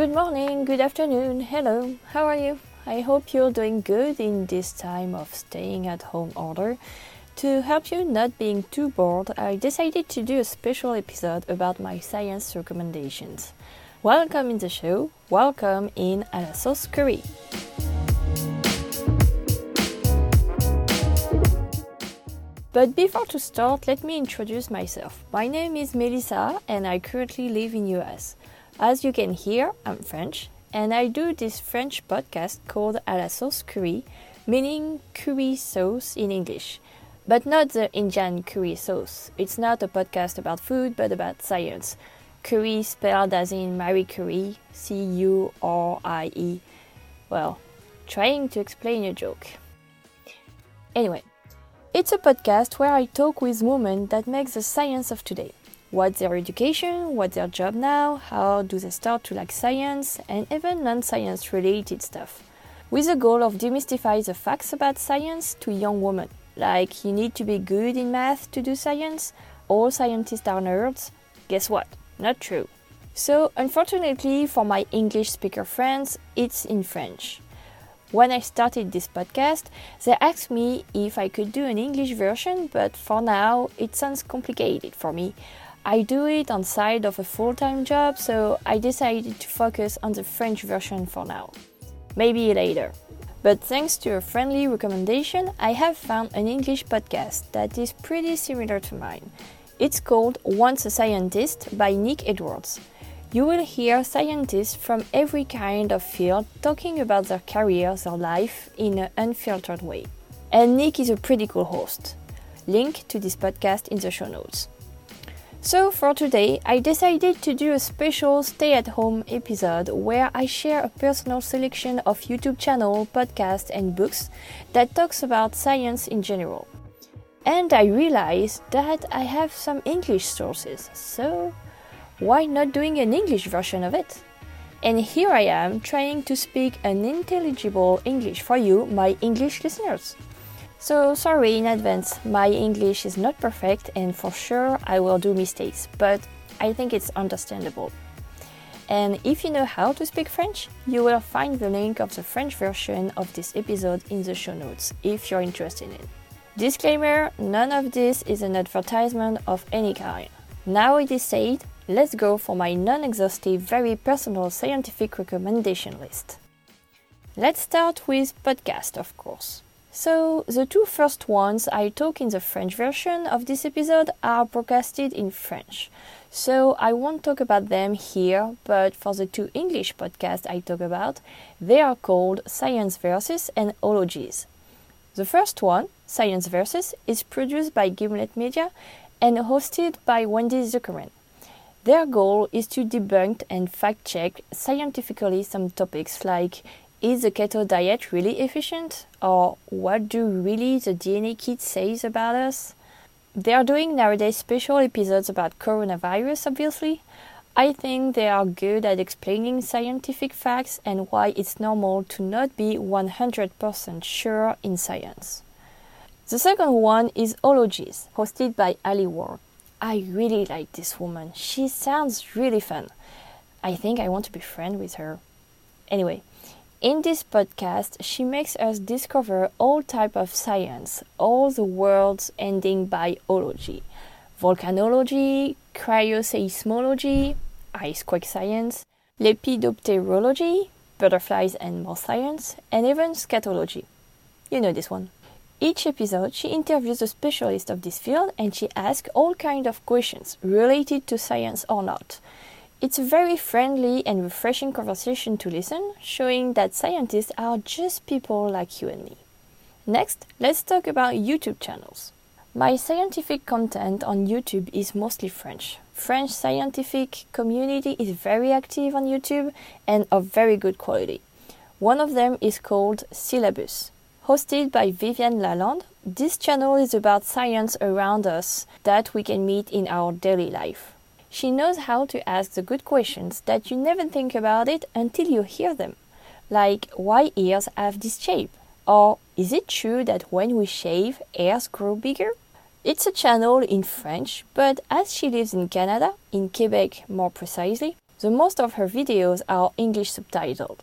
Good morning, good afternoon, hello, how are you? I hope you're doing good in this time of staying at home order. To help you not being too bored, I decided to do a special episode about my science recommendations. Welcome in the show, welcome in a la sauce curry. But before to start, let me introduce myself. My name is Melissa and I currently live in US. As you can hear, I'm French and I do this French podcast called à la sauce curry, meaning curry sauce in English. But not the Indian curry sauce. It's not a podcast about food but about science. Curry spelled as in Marie Curie, C U R I E. Well, trying to explain a joke. Anyway, it's a podcast where I talk with women that make the science of today. What's their education? What's their job now? How do they start to like science? And even non science related stuff. With the goal of demystify the facts about science to young women. Like, you need to be good in math to do science? All scientists are nerds? Guess what? Not true. So, unfortunately for my English speaker friends, it's in French. When I started this podcast, they asked me if I could do an English version, but for now it sounds complicated for me. I do it on side of a full-time job, so I decided to focus on the French version for now. Maybe later. But thanks to a friendly recommendation, I have found an English podcast that is pretty similar to mine. It's called Once a Scientist by Nick Edwards. You will hear scientists from every kind of field talking about their careers or life in an unfiltered way. And Nick is a pretty cool host. Link to this podcast in the show notes. So, for today, I decided to do a special stay at home episode where I share a personal selection of YouTube channel, podcasts, and books that talks about science in general. And I realized that I have some English sources, so why not doing an English version of it? And here I am trying to speak an intelligible English for you, my English listeners. So, sorry in advance, my English is not perfect and for sure I will do mistakes, but I think it's understandable. And if you know how to speak French, you will find the link of the French version of this episode in the show notes if you're interested in it. Disclaimer none of this is an advertisement of any kind. Now it is said, let's go for my non exhaustive, very personal scientific recommendation list. Let's start with podcast, of course. So, the two first ones I talk in the French version of this episode are broadcasted in French. So, I won't talk about them here, but for the two English podcasts I talk about, they are called Science Versus and Ologies. The first one, Science Versus, is produced by Gimlet Media and hosted by Wendy Zuckerman. Their goal is to debunk and fact check scientifically some topics like is the keto diet really efficient? Or what do really the DNA kit says about us? They are doing nowadays special episodes about coronavirus, obviously. I think they are good at explaining scientific facts and why it's normal to not be 100% sure in science. The second one is Ologies, hosted by Alie Ward. I really like this woman. She sounds really fun. I think I want to be friends with her. Anyway, in this podcast, she makes us discover all type of science, all the worlds ending by ology. Volcanology, cryoseismology, icequake science, lepidopterology, butterflies and more science, and even scatology. You know this one. Each episode, she interviews a specialist of this field and she asks all kinds of questions related to science or not. It's a very friendly and refreshing conversation to listen, showing that scientists are just people like you and me. Next, let's talk about YouTube channels. My scientific content on YouTube is mostly French. French scientific community is very active on YouTube and of very good quality. One of them is called Scilabus. Hosted by Viviane Lalande, this channel is about science around us that we can meet in our daily life. She knows how to ask the good questions that you never think about it until you hear them. Like, why ears have this shape? Or, is it true that when we shave, ears grow bigger? It's a channel in French, but as she lives in Canada, in Quebec more precisely, The most of her videos are English subtitled.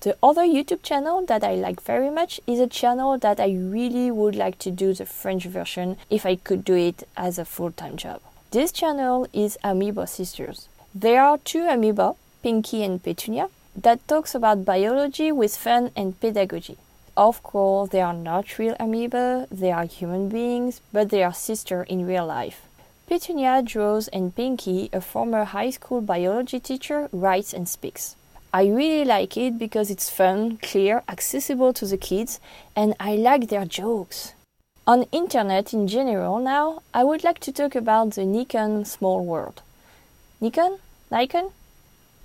The other YouTube channel that I like very much is a channel that I really would like to do the French version if I could do it as a full time job. This channel is Amoeba Sisters. There are two amoeba, Pinky and Petunia, that talks about biology with fun and pedagogy. Of course, they are not real amoeba, they are human beings, but they are sisters in real life. Petunia draws and Pinky, a former high school biology teacher, writes and speaks. I really like it because it's fun, clear, accessible to the kids, and I like their jokes. On internet in general now, I would like to talk about the Nikon Small World. Nikon? Nikon?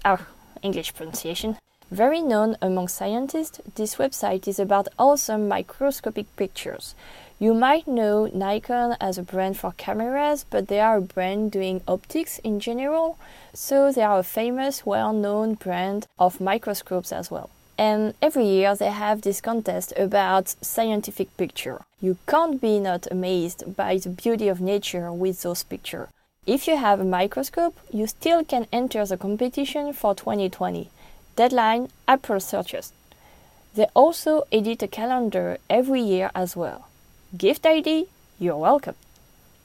Oh, English pronunciation. Very known among scientists, this website is about awesome microscopic pictures. You might know Nikon as a brand for cameras, but they are a brand doing optics in general, so they are a famous, well known brand of microscopes as well. And every year they have this contest about scientific picture. You can't be not amazed by the beauty of nature with those pictures. If you have a microscope, you still can enter the competition for 2020. Deadline April 30th. They also edit a calendar every year as well. Gift ID? You're welcome.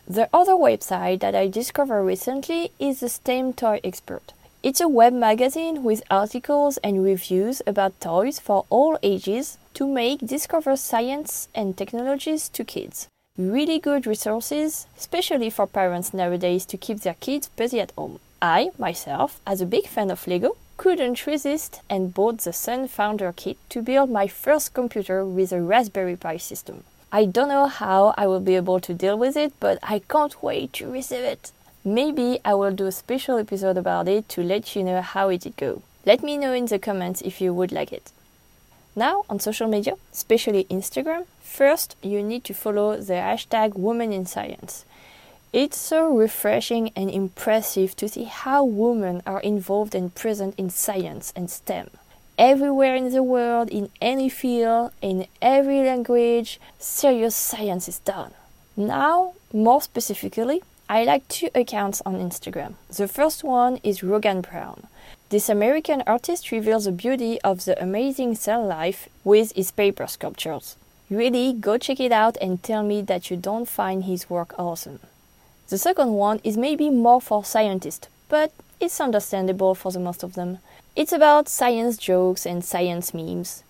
The other website that I discovered recently is the STEM Toy Expert. It's a web magazine with articles and reviews about toys for all ages to make discover science and technologies to kids. Really good resources, especially for parents nowadays to keep their kids busy at home. I, myself, as a big fan of Lego, couldn't resist and bought the SunFounder kit to build my first computer with a Raspberry Pi system. I don't know how I will be able to deal with it, but I can't wait to receive it. Maybe I will do a special episode about it to let you know how it did go. Let me know in the comments if you would like it. Now, on social media, especially Instagram, first you need to follow the hashtag Women in Science. It's so refreshing and impressive to see how women are involved and present in science and STEM everywhere in the world, in any field, in every language, serious science is done. Now, more specifically, I like two accounts on Instagram. The first one is Rogan Brown. This American artist reveals the beauty of the amazing cell life with his paper sculptures. Really, go check it out and tell me that you don't find his work awesome. The second one is maybe more for scientists, but it's understandable for the most of them. It's about science jokes and science memes.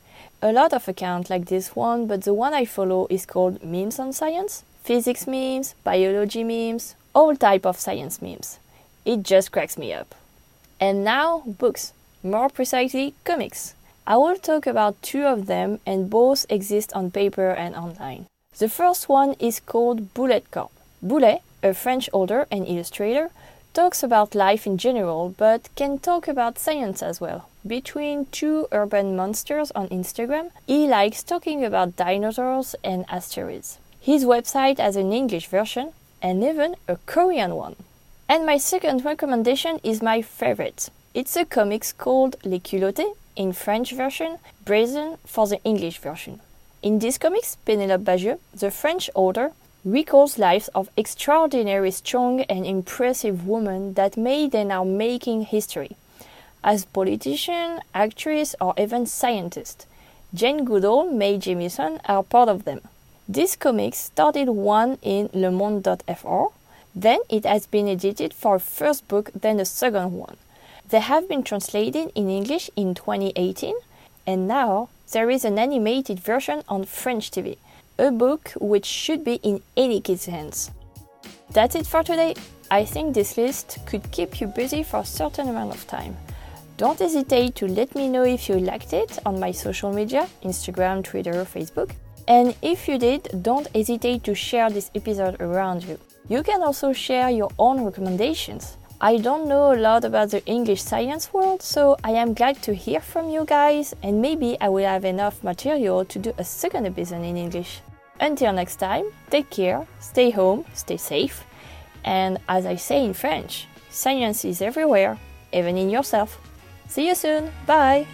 A lot of accounts like this one, but the one I follow is called Memes on Science. Physics memes, biology memes, all type of science memes. It just cracks me up. And now books, more precisely comics. I will talk about two of them and both exist on paper and online. The first one is called Bouletcorp. Boulet, a French author and illustrator, talks about life in general, but can talk about science as well. Between two urban monsters on Instagram, he likes talking about dinosaurs and asteroids. His website has an English version and even a Korean one. And my second recommendation is my favorite. It's a comics called Les Culottés in French version, Brazen for the English version. In this comics, Pénélope Bagieu, the French author, recalls lives of extraordinary, strong, and impressive women that made and are making history. As politician, actress, or even scientist, Jane Goodall, Mae Jemison are part of them. This comic started one in Le Monde.fr, then it has been edited for a first book, then a second one. They have been translated in English in 2018, and now there is an animated version on French TV a book which should be in any kid's hands. That's it for today. I think this list could keep you busy for a certain amount of time. Don't hesitate to let me know if you liked it on my social media Instagram, Twitter, Facebook. And if you did, don't hesitate to share this episode around you. You can also share your own recommendations. I don't know a lot about the English science world, so I am glad to hear from you guys, and maybe I will have enough material to do a second episode in English. Until next time, take care, stay home, stay safe, and as I say in French, science is everywhere, even in yourself. See you soon, bye!